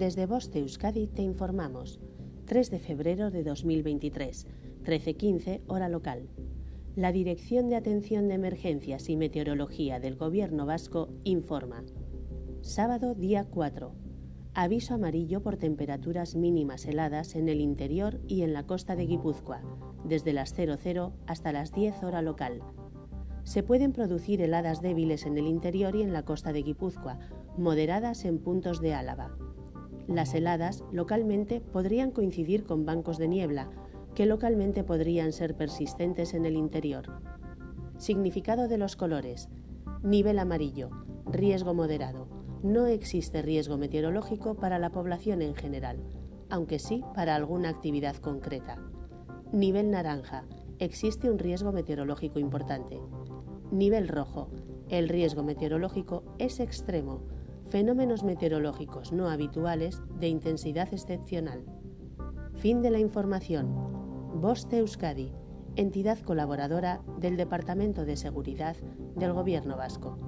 Desde Boste Euskadi te informamos. 3 de febrero de 2023, 13.15 hora local. La Dirección de Atención de Emergencias y Meteorología del Gobierno Vasco informa. Sábado día 4. Aviso amarillo por temperaturas mínimas heladas en el interior y en la costa de Guipúzcoa, desde las 00 hasta las 10 hora local. Se pueden producir heladas débiles en el interior y en la costa de Guipúzcoa, moderadas en puntos de Álava. Las heladas localmente podrían coincidir con bancos de niebla, que localmente podrían ser persistentes en el interior. Significado de los colores. Nivel amarillo. Riesgo moderado. No existe riesgo meteorológico para la población en general, aunque sí para alguna actividad concreta. Nivel naranja. Existe un riesgo meteorológico importante. Nivel rojo. El riesgo meteorológico es extremo. Fenómenos meteorológicos no habituales de intensidad excepcional. Fin de la información. Boste Euskadi, entidad colaboradora del Departamento de Seguridad del Gobierno Vasco.